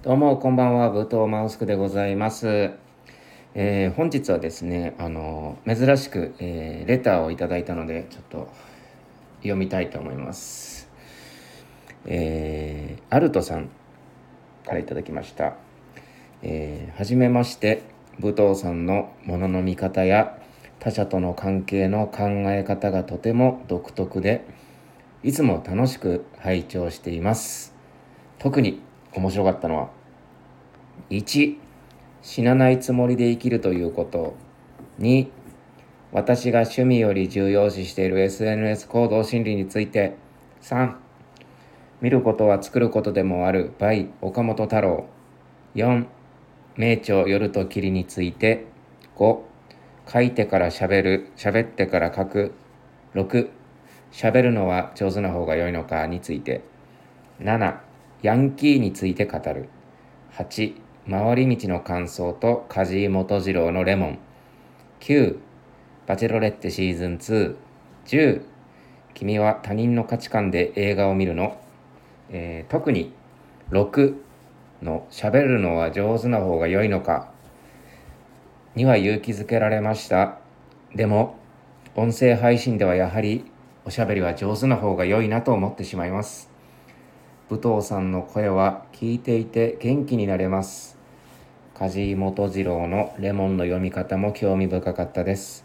どうもこんばんは武藤マウスクでございます、えー本日はですねあの珍しく、えーレターをいただいたのでちょっと読みたいと思います。えーアルトさんからいただきました。えーはじめまして武藤さんのものの見方や他者との関係の考え方がとても独特でいつも楽しく拝聴しています。特に面白かったのは1死なないつもりで生きるということ。2私が趣味より重要視している SNS 行動心理について。3見ることは作ることでもある。by 岡本太郎。4名著夜と霧について。5書いてから喋る。喋ってから書く。6喋るのは上手な方が良いのかについて。7ヤンキーについて語る。8回り道の感想と梶井元次郎のレモン。9バチェロレッテシーズン210君は他人の価値観で映画を見るの、えー特に6の喋るのは上手な方が良いのか。には勇気づけられました。でも音声配信ではやはりおしゃべりは上手な方が良いなと思ってしまいます。武藤さんの声は聞いていて元気になれます。梶井元次郎のレモンの読み方も興味深かったです。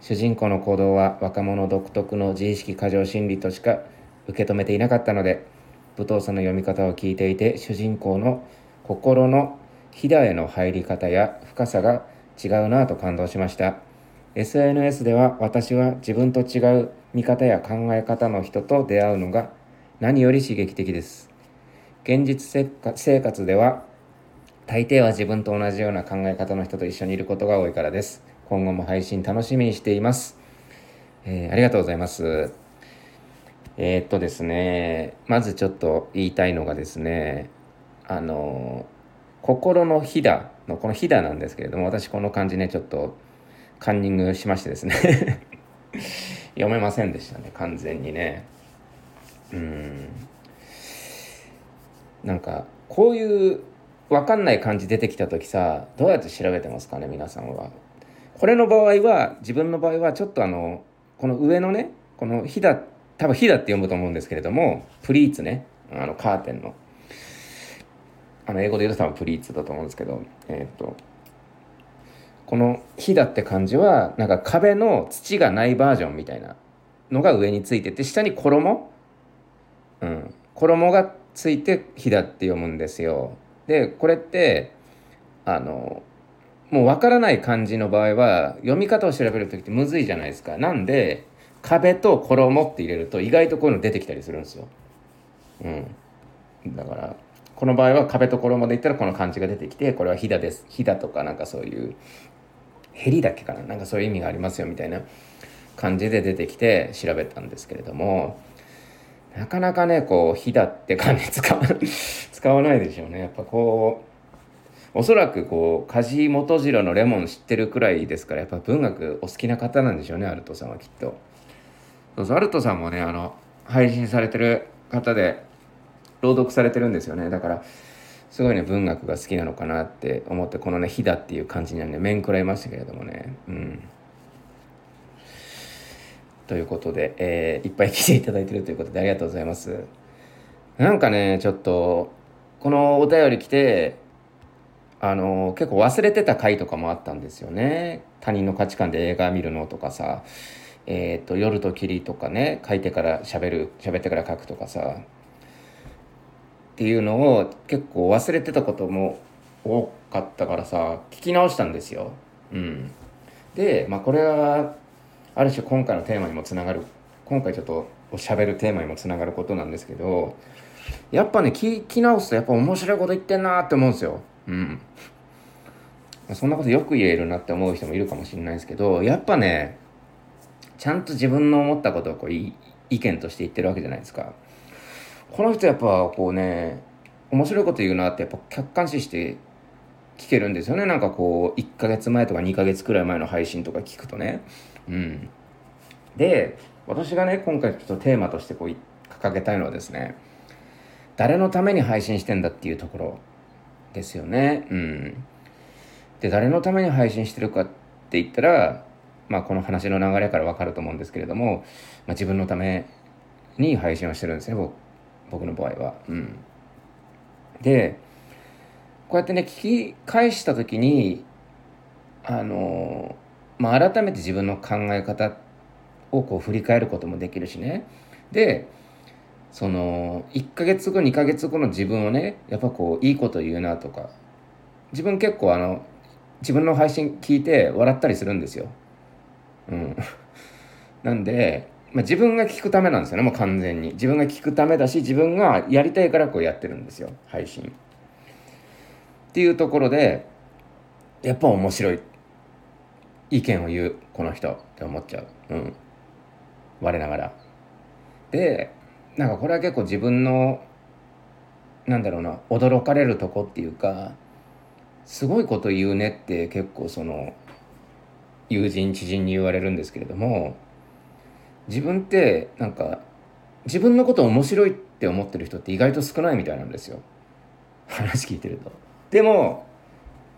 主人公の行動は若者独特の自意識過剰心理としか受け止めていなかったので武藤さんの読み方を聞いていて主人公の心のひだへの入り方や深さが違うなぁと感動しました。SNS では私は自分と違う見方や考え方の人と出会うのが何より刺激的です。現実せか生活では大抵は自分と同じような考え方の人と一緒にいることが多いからです。今後も配信楽しみにしています、えーありがとうございます。えーっとですねまずちょっと言いたいのがですねあの心のひだのこのひだなんですけれども私この漢字ねちょっとカンニングしましてですね。読めませんでしたね完全にね。うん。なんかこういう分かんない漢字出てきた時さどうやって調べてますかね皆さんは。これの場合は自分の場合はちょっとあのこの上のねこのひだ多分ひだって読むと思うんですけれどもプリーツね。あのカーテンの。あの英語で言うと多分プリーツだと思うんですけどえーとこの「ひだ」って漢字はなんか壁の土がないバージョンみたいなのが上についてて下に衣、うん、衣がついて「ひだ」って読むんですよ。でこれってあのもう分からない漢字の場合は読み方を調べる時ってむずいじゃないですか。なんで壁と衣って入れると意外とこういうの出てきたりするんですよ。うん、だからこの場合は壁と衣で言ったらこの漢字が出てきてこれは「ひだ」です「ひだ」とかなんかそういうへりだけかな？なんかそういう意味がありますよみたいな感じで出てきて調べたんですけれどもなかなかねこう「ひだ」って漢字使わ使わないでしょうね。やっぱこうおそらくこう梶井元次郎の「レモン」知ってるくらいですからやっぱ文学お好きな方なんでしょうねアルトさんはきっと。そうそうアルトさんもねあの配信されてる方で朗読されてるんですよね。だからすごいね文学が好きなのかなって思ってこのね「ひだ」っていう感じにはね面食らいましたけれどもね。うん。ということで、えーいっぱい来ていただいてるということでありがとうございます。なんかねちょっとこのお便り来てあの結構忘れてた回とかもあったんですよね。他人の価値観で映画見るのとかさ。えっ、と夜と霧とかね書いてから喋る喋ってから書くとかさ。っていうのを結構忘れてたことも多かったからさ聞き直したんですよ。うん、で、まあ、これはある種今回のテーマにもつながる今回ちょっとおしゃべるテーマにもつながることなんですけどやっぱね聞き直すとやっぱ面白いこと言ってんなって思うんですよ。うん、そんなことよく言えるなって思う人もいるかもしれないですけどやっぱねちゃんと自分の思ったことをこう意見として言ってるわけじゃないですか。この人やっぱこうね面白いこと言うなってやっぱ客観視して聞けるんですよねなんかこう1ヶ月前とか2ヶ月くらい前の配信とか聞くとねうんで私がね今回ちょっとテーマとしてこう掲げたいのはですね誰のために配信してんだっていうところですよね。うん。で誰のために配信してるかって言ったら、まあ、この話の流れから分かると思うんですけれども、まあ、自分のために配信をしてるんですね僕の場合は。うん、でこうやってね聞き返した時にあのまあ、改めて自分の考え方をこう振り返ることもできるしねでその1ヶ月後2ヶ月後の自分をねやっぱこういいこと言うなとか自分結構あの自分の配信聞いて笑ったりするんですよ。うん、なんで、まあ、自分が聞くためなんですよねもう完全に自分が聞くためだし自分がやりたいからこうやってるんですよ配信。っていうところでやっぱ面白い意見を言うこの人って思っちゃう。うん。我ながら。でなんかこれは結構自分のなんだろうな驚かれるとこっていうかすごいこと言うねって結構その友人知人に言われるんですけれども自分ってなんか自分のこと面白いって思ってる人って意外と少ないみたいなんですよ話聞いてると。でも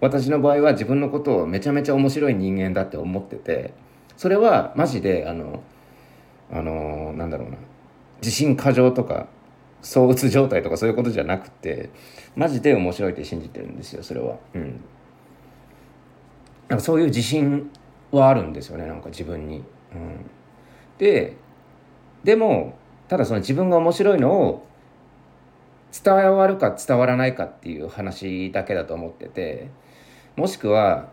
私の場合は自分のことをめちゃめちゃ面白い人間だって思っててそれはマジであのあのなんだろうな自信過剰とか躁うつ状態とかそういうことじゃなくてマジで面白いって信じてるんですよそれは。うん。なんかそういう自信はあるんですよねなんか自分に、うん、ででもただその自分が面白いのを伝わるか伝わらないかっていう話だけだと思っててもしくは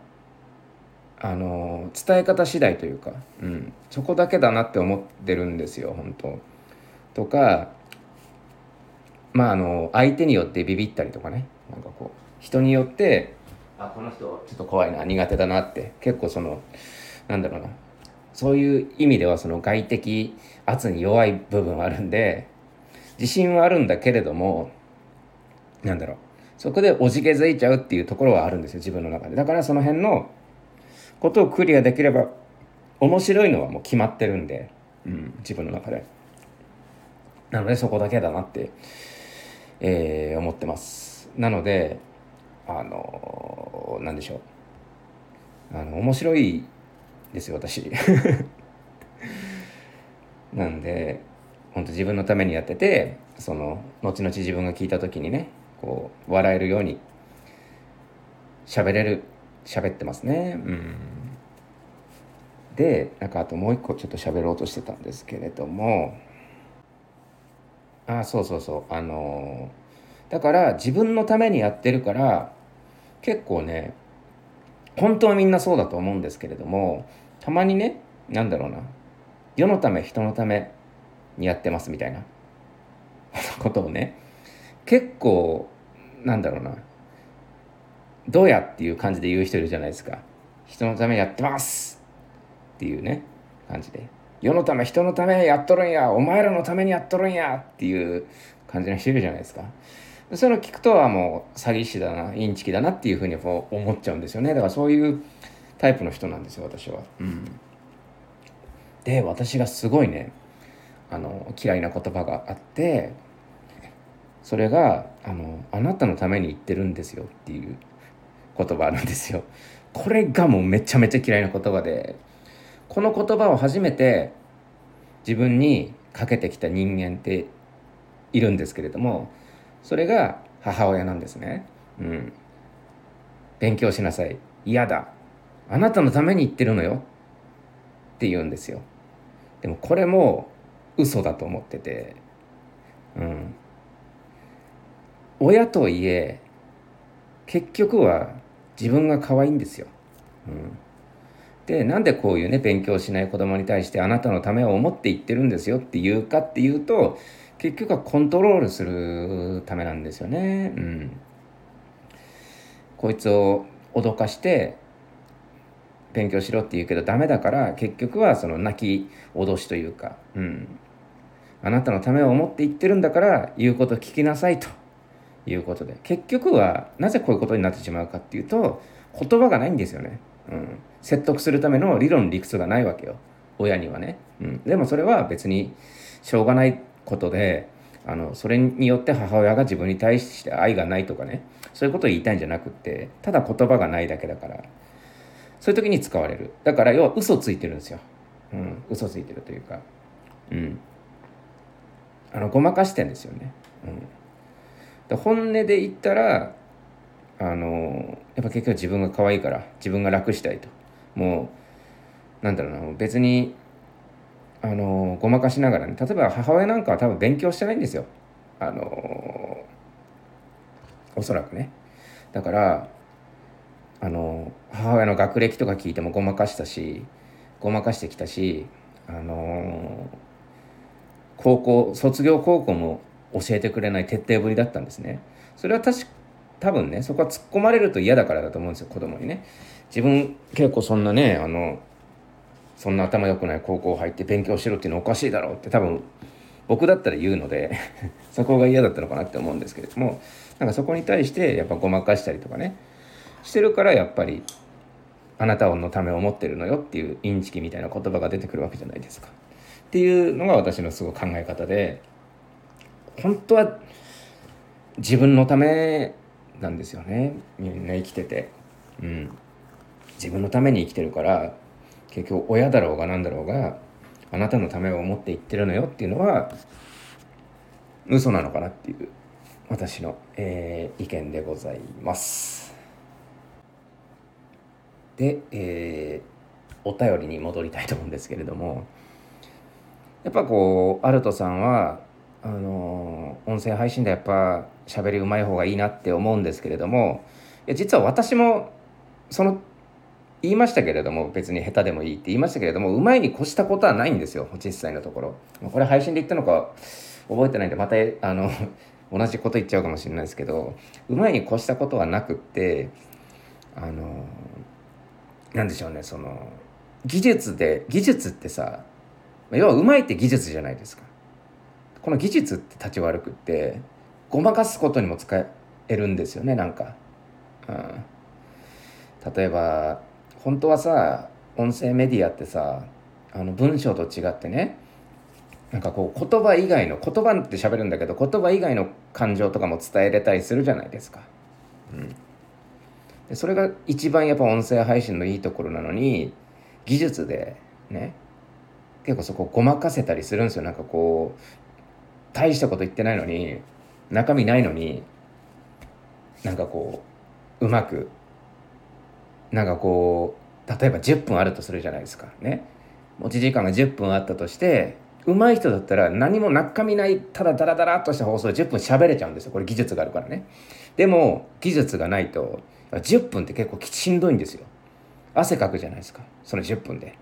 あの伝え方次第というか、うん、そこだけだなって思ってるんですよ本当。とかまああの相手によってビビったりとかね。なんかこう人によってあこの人ちょっと怖いな苦手だなって結構そのなんだろうな。そういう意味ではその外的圧に弱い部分あるんで自信はあるんだけれどもなんだろう。そこでおじけづいちゃうっていうところはあるんですよ自分の中で。だからその辺のことをクリアできれば面白いのはもう決まってるんで、うん、自分の中で。なのでそこだけだなってえー、思ってます。なのであの何でしょう。あの面白いですよ私。なんで本当自分のためにやっててその後々自分が聞いた時にねこう笑えるように喋れる喋ってますね。うん。でなんかあともう一個ちょっと喋ろうとしてたんですけれども。あそうそうそう。あのー、だから自分のためにやってるから結構ね本当はみんなそうだと思うんですけれどもたまにね何だろうな。世のため人のためにやってますみたいな。ことをね。結構なんだろうな。どうやっていう感じで言う人いるじゃないですか。人のためやってますっていうね。感じで。世のため人のためやっとるんや。お前らのためにやっとるんや。っていう感じの人いるじゃないですか。それを聞くとはもう詐欺師だな。インチキだなっていうふうに思っちゃうんですよね。だからそういうタイプの人なんですよ私は、うん、で私がすごいねあの嫌いな言葉があってそれがあの「あなたのために言ってるんですよ」っていう言葉あるんですよ。これがもうめちゃめちゃ嫌いな言葉でこの言葉を初めて自分にかけてきた人間っているんですけれどもそれが母親なんですね。うん、勉強しなさい。嫌だ。あなたのために言ってるのよ。って言うんですよ。でもこれも嘘だと思ってて、うん、親とはいえ結局は自分が可愛いんですよ。うん。でなんでこういうね勉強しない子供に対してあなたのためを思って言ってるんですよっていうかっていうと結局はコントロールするためなんですよね。うん、こいつを脅かして勉強しろって言うけどダメだから結局はその泣き脅しというか、うん、あなたのためを思って言ってるんだから言うこと聞きなさいと。いうことで。結局はなぜこういうことになってしまうかっていうと言葉がないんですよね。うん、説得するための理論理屈がないわけよ。親にはね、うん、でもそれは別にしょうがないことであのそれによって母親が自分に対して愛がないとかね。そういうことを言いたいんじゃなくってただ言葉がないだけだから。そういう時に使われる。だから要は嘘ついてるんですよ、うん、嘘ついてるというか。うん。あのごまかしてんですよね、うん、本音で言ったらあのやっぱ結局自分が可愛いから自分が楽したいと。もうなんだろうな別にあのごまかしながらね例えば母親なんかは多分勉強してないんですよ。あのおそらくね。だからあの母親の学歴とか聞いてもごまかしたしごまかしてきたしあの高校卒業高校も教えてくれない徹底ぶりだったんですねそれは確多分ねそこは突っ込まれると嫌だからだと思うんですよ子供にね自分結構そんなねあのそんな頭良くない高校入って勉強しろっていうのおかしいだろうって多分僕だったら言うので そこが嫌だったのかなって思うんですけれどもなんかそこに対してやっぱごまかしたりとかねしてるからやっぱりあなたのためを思ってるのよっていうインチキみたいな言葉が出てくるわけじゃないですか。っていうのが私のすごい考え方で本当は自分のためなんですよねみんな生きてて。うん、自分のために生きてるから結局親だろうが何だろうがあなたのためを思って言ってるのよっていうのは嘘なのかなっていう私の、えー、意見でございます。で、えー、お便りに戻りたいと思うんですけれどもやっぱこうアルトさんはあの、音声配信でやっぱ喋りうまい方がいいなって思うんですけれどもいや実は私もその言いましたけれども別に下手でもいいって言いましたけれどもうまいに越したことはないんですよ実際のところ。これ配信で言ったのか覚えてないんでまたあの 同じこと言っちゃうかもしれないですけどうまいに越したことはなくってあのなんでしょうねその技術で技術ってさ要はうまいって技術じゃないですか。この技術って立ち悪くってごまかすことにも使えるんですよねなんか、うん、例えば本当はさ音声メディアってさあの文章と違ってねなんかこう言葉以外の言葉って喋るんだけど言葉以外の感情とかも伝えれたりするじゃないですか。うん、でそれが一番やっぱ音声配信のいいところなのに技術でね結構そこごまかせたりするんですよ。なんかこう大したこと言ってないのに中身ないのになんかこううまくなんかこう例えば10分あるとするじゃないですか。ね。持ち時間が10分あったとして上手い人だったら何も中身ないただダラダラっとした放送で10分喋れちゃうんですよ。これ技術があるからね。でも技術がないと10分って結構しんどいんですよ。汗かくじゃないですか。その10分で。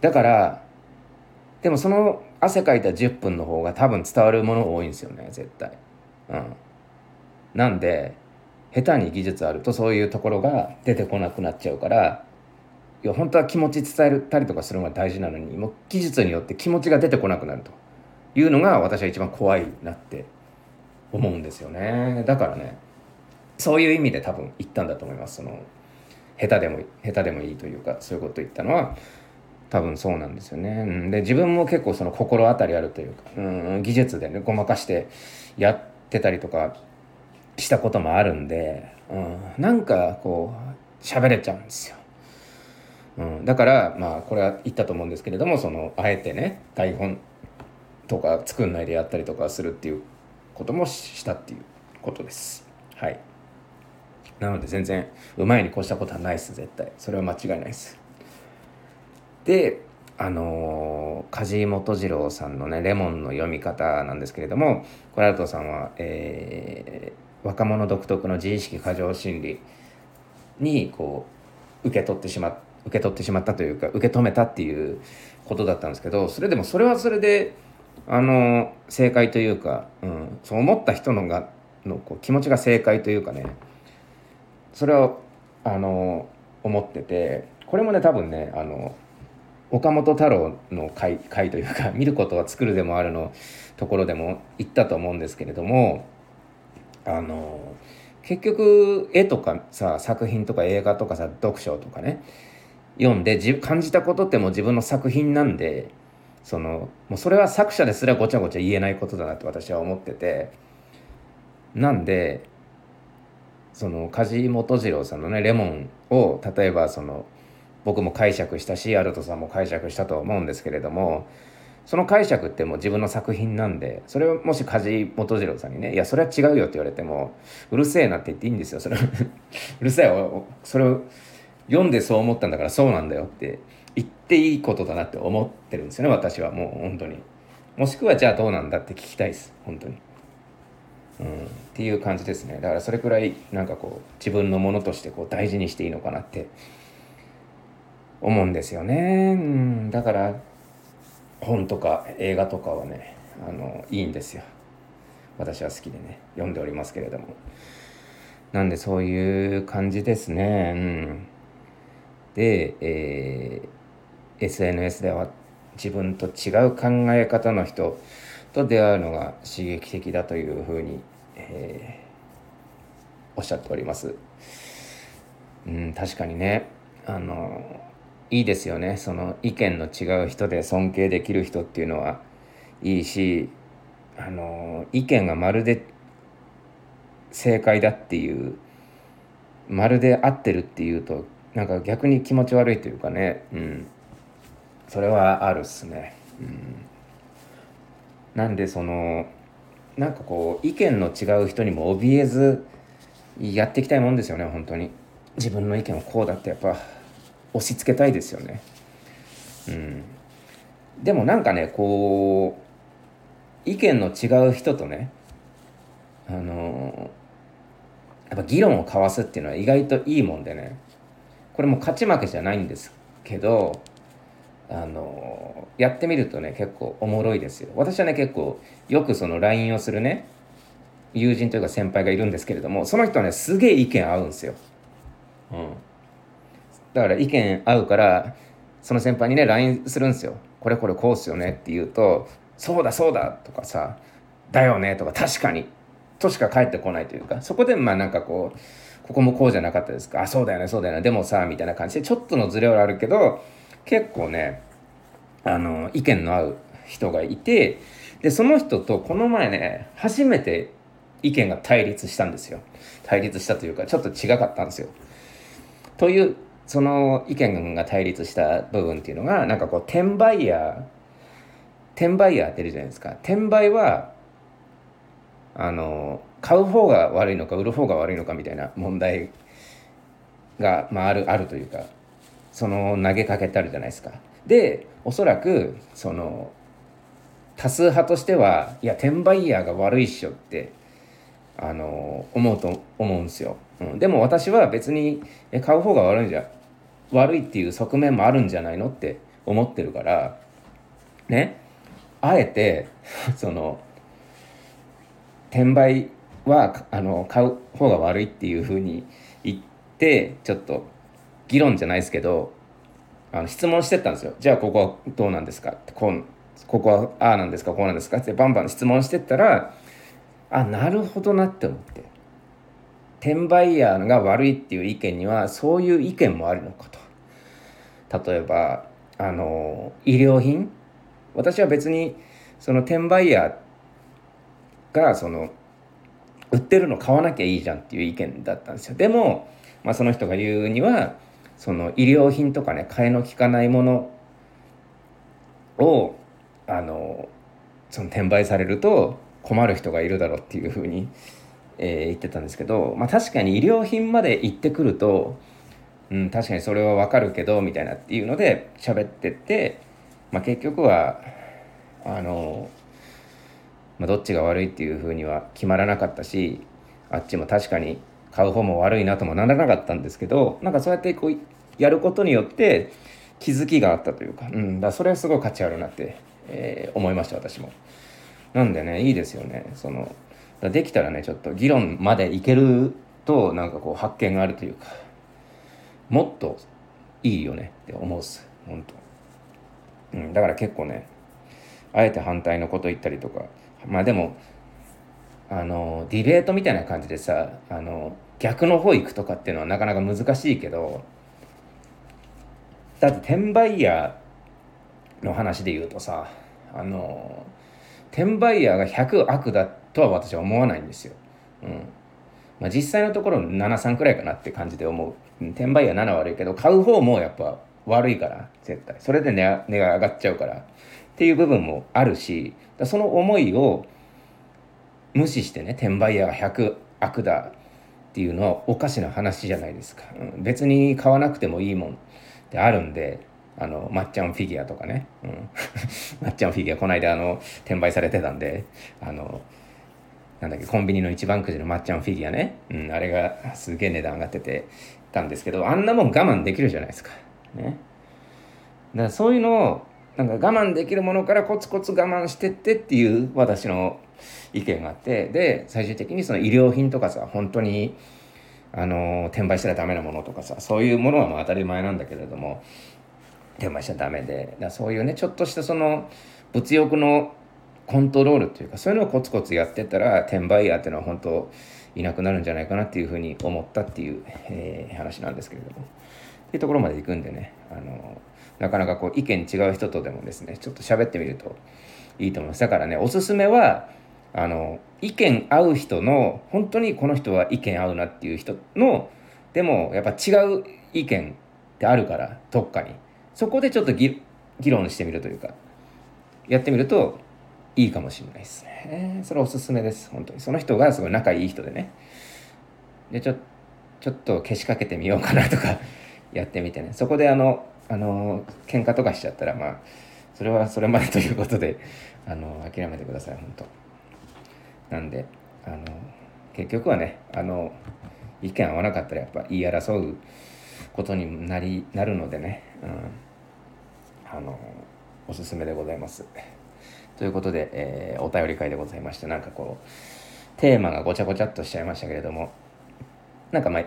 だからでもその汗かいた10分の方が多分伝わるもの多いんですよね絶対。うん。なんで下手に技術あるとそういうところが出てこなくなっちゃうからいや本当は気持ち伝えたりとかするのが大事なのにもう技術によって気持ちが出てこなくなると。いうのが私は一番怖いなって思うんですよね。だからねそういう意味で多分言ったんだと思います。その下手でも下手でもいいというかそういうこと言ったのは多分そうなんですよね。うん、で自分も結構その心当たりあるというか、うん、技術でねごまかしてやってたりとかしたこともあるんで、うん、なんかこう喋れちゃうんですよ。うん、だからまあこれは言ったと思うんですけれどもそのあえてね台本とか作んないでやったりとかするっていうこともしたっていうことです。はい。なので全然うまいに越したことはないです絶対それは間違いないです。であの梶本次郎さんのね「レモン」の読み方なんですけれどもコラルトさんは、えー若者独特の自意識過剰心理にこう受け取ってしま受け取ってしまったというか受け止めたっていうことだったんですけどそれでもそれはそれであの正解というか、うん、そう思った人のがのこう気持ちが正解というかねそれをあの思っててこれもね多分ねあの岡本太郎の回回というか 見ることは作るでもあるのところでも言ったと思うんですけれどもあの結局絵とかさ作品とか映画とかさ読書とかね読んで感じたことってもう自分の作品なんでそのもうそれは作者ですらごちゃごちゃ言えないことだなって私は思ってて。なんでその梶本次郎さんのね「レモン」を例えばその僕も解釈したしアルトさんも解釈したと思うんですけれどもその解釈ってもう自分の作品なんでそれをもし梶本次郎さんにね「いやそれは違うよ」って言われても「うるせえな」って言っていいんですよそれ うるせえよそれを読んでそう思ったんだからそうなんだよって言っていいことだなって思ってるんですよね私はもう本当に。もしくはじゃあどうなんだって聞きたいです本当に。うん、っていう感じですね。だからそれくらいなんかこう自分のものとしてこう大事にしていいのかなって思うんですよね、だから本とか映画とかはねあのいいんですよ。私は好きでね読んでおりますけれども。なんでそういう感じですね。うん。で、えー、SNS では自分と違う考え方の人と出会うのが刺激的だというふうに、えー、おっしゃっております。うん確かにねあのいいですよね。その意見の違う人で尊敬できる人っていうのはいいしあの意見がまるで正解だっていうまるで合ってるっていうとなんか逆に気持ち悪いというかね。うん。それはあるっすね。うん。なんでそのなんかこう意見の違う人にも怯えずやっていきたいもんですよね本当に。自分の意見をこうだってやっぱ押し付けたいですよね。うん、でもなんかねこう意見の違う人とねあのやっぱ議論を交わすっていうのは意外といいもんでねこれも勝ち負けじゃないんですけどあのやってみるとね結構おもろいですよ私はね結構よくその LINE をするね友人というか先輩がいるんですけれどもその人はねすげえ意見合うんですよ。うんだから意見合うからその先輩にね LINE するんですよ。これこれこうっすよねって言うとそうだそうだとかさだよねとか確かに。としか返ってこないというかそこでまあなんかこうここもこうじゃなかったですか。あそうだよねそうだよね。でもさみたいな感じでちょっとのズレはあるけど結構ねあの意見の合う人がいてでその人とこの前ね初めて意見が対立したんですよ。対立したというかちょっと違かったんですよ。というその意見が対立した部分っていうのがなんかこう転売ヤー転売ヤーってるじゃないですか。転売はあの買う方が悪いのか売る方が悪いのかみたいな問題が、まあ、あるあるというかその投げかけてあるじゃないですか。でおそらくその多数派としてはいや転売ヤーが悪いっしょってあの思うと思うんですよ、うん、でも私は別に買う方が悪いんじゃ悪いっていう側面もあるんじゃないのって思ってるからねあえて その転売はあの買う方が悪いっていうふうに言ってちょっと議論じゃないですけどあの質問してったんですよ。じゃあここはどうなんですか？ってこうここはああなんですか？こうなんですか？ってバンバン質問してったらあなるほどなって思って。転売ヤーが悪いっていう意見にはそういう意見もあるのかと。例えばあの医療品？私は別にその転売ヤーがその売ってるの買わなきゃいいじゃんっていう意見だったんですよ。でも、まあ、その人が言うにはその医療品とかね替えの利かないものをあのその転売されると困る人がいるだろうっていうふうにえー、言ってたんですけど、まあ、確かに医療品まで行ってくると、うん、確かにそれはわかるけどみたいなっていうので喋ってって、まあ、結局はあの、まあ、どっちが悪いっていうふうには決まらなかったしあっちも確かに買う方も悪いなともならなかったんですけどなんかそうやってこうやることによって気づきがあったというか,、うん、だそれはすごい価値あるなって、えー、思いました私も。なんでねいいですよねそのできたらねちょっと議論までいけるとなんかこう発見があるというかもっといいよねって思うっす。本当。うん。だから結構ねあえて反対のこと言ったりとか。まあでもあのディベートみたいな感じでさあの逆の方行くとかっていうのはなかなか難しいけどだって転売ヤーの話で言うとさあの転売ヤーが100悪だとは私は思わないんですよ。うん。まあ、実際のところ73くらいかなって感じで思う。転売ヤー7悪いけど買う方もやっぱ悪いから絶対。それで値値が上がっちゃうから。っていう部分もあるしその思いを無視してね転売ヤーが100悪だっていうのはおかしな話じゃないですか、うん、別に買わなくてもいいもんってあるんであのまっちゃんフィギュアとかね、うん、まっちゃんフィギュアこの間あの転売されてたんであのなんだっけコンビニの一番くじのまっちゃんフィギュアね、うん、あれがすげえ値段上がっててたんですけどあんなもん我慢できるじゃないですか。ね。だからそういうのをなんか我慢できるものからコツコツ我慢してってっていう私の意見があってで最終的にその医療品とかさ本当にあの転売したらダメなものとかさそういうものはまあ当たり前なんだけれども転売しちゃダメでだそういうねちょっとしたその物欲のコントロールっていうかそういうのをコツコツやってたら転売ヤーっていうのは本当いなくなるんじゃないかなっていうふうに思ったっていう、えー、話なんですけれども。っていうところまで行くんでねあのなかなかこう意見違う人とでもですねちょっと喋ってみるといいと思います。だからねおすすめはあの意見合う人の本当にこの人は意見合うなっていう人のでもやっぱ違う意見ってあるからどっかに。そこでちょっと議論してみるというかやってみるといいかもしれないですね。それおすすめです本当に。その人がすごい仲いい人でね。でちょちょっとけしかけてみようかなとか やってみてね。そこであのあの喧嘩とかしちゃったらまあそれはそれまでということであの諦めてください本当。なんであの結局はねあの意見合わなかったらやっぱ言い争うことになりなるのでね、うん、あのおすすめでございます。ということで、えー、お便り会でございましてなんかこうテーマがごちゃごちゃっとしちゃいましたけれどもなんかまあ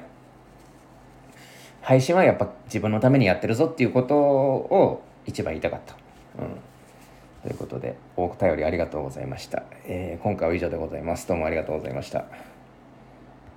配信はやっぱ自分のためにやってるぞっていうことを一番言いたかった。うんということで、お便りありがとうございました。えー、今回は以上でございます。どうもありがとうございました。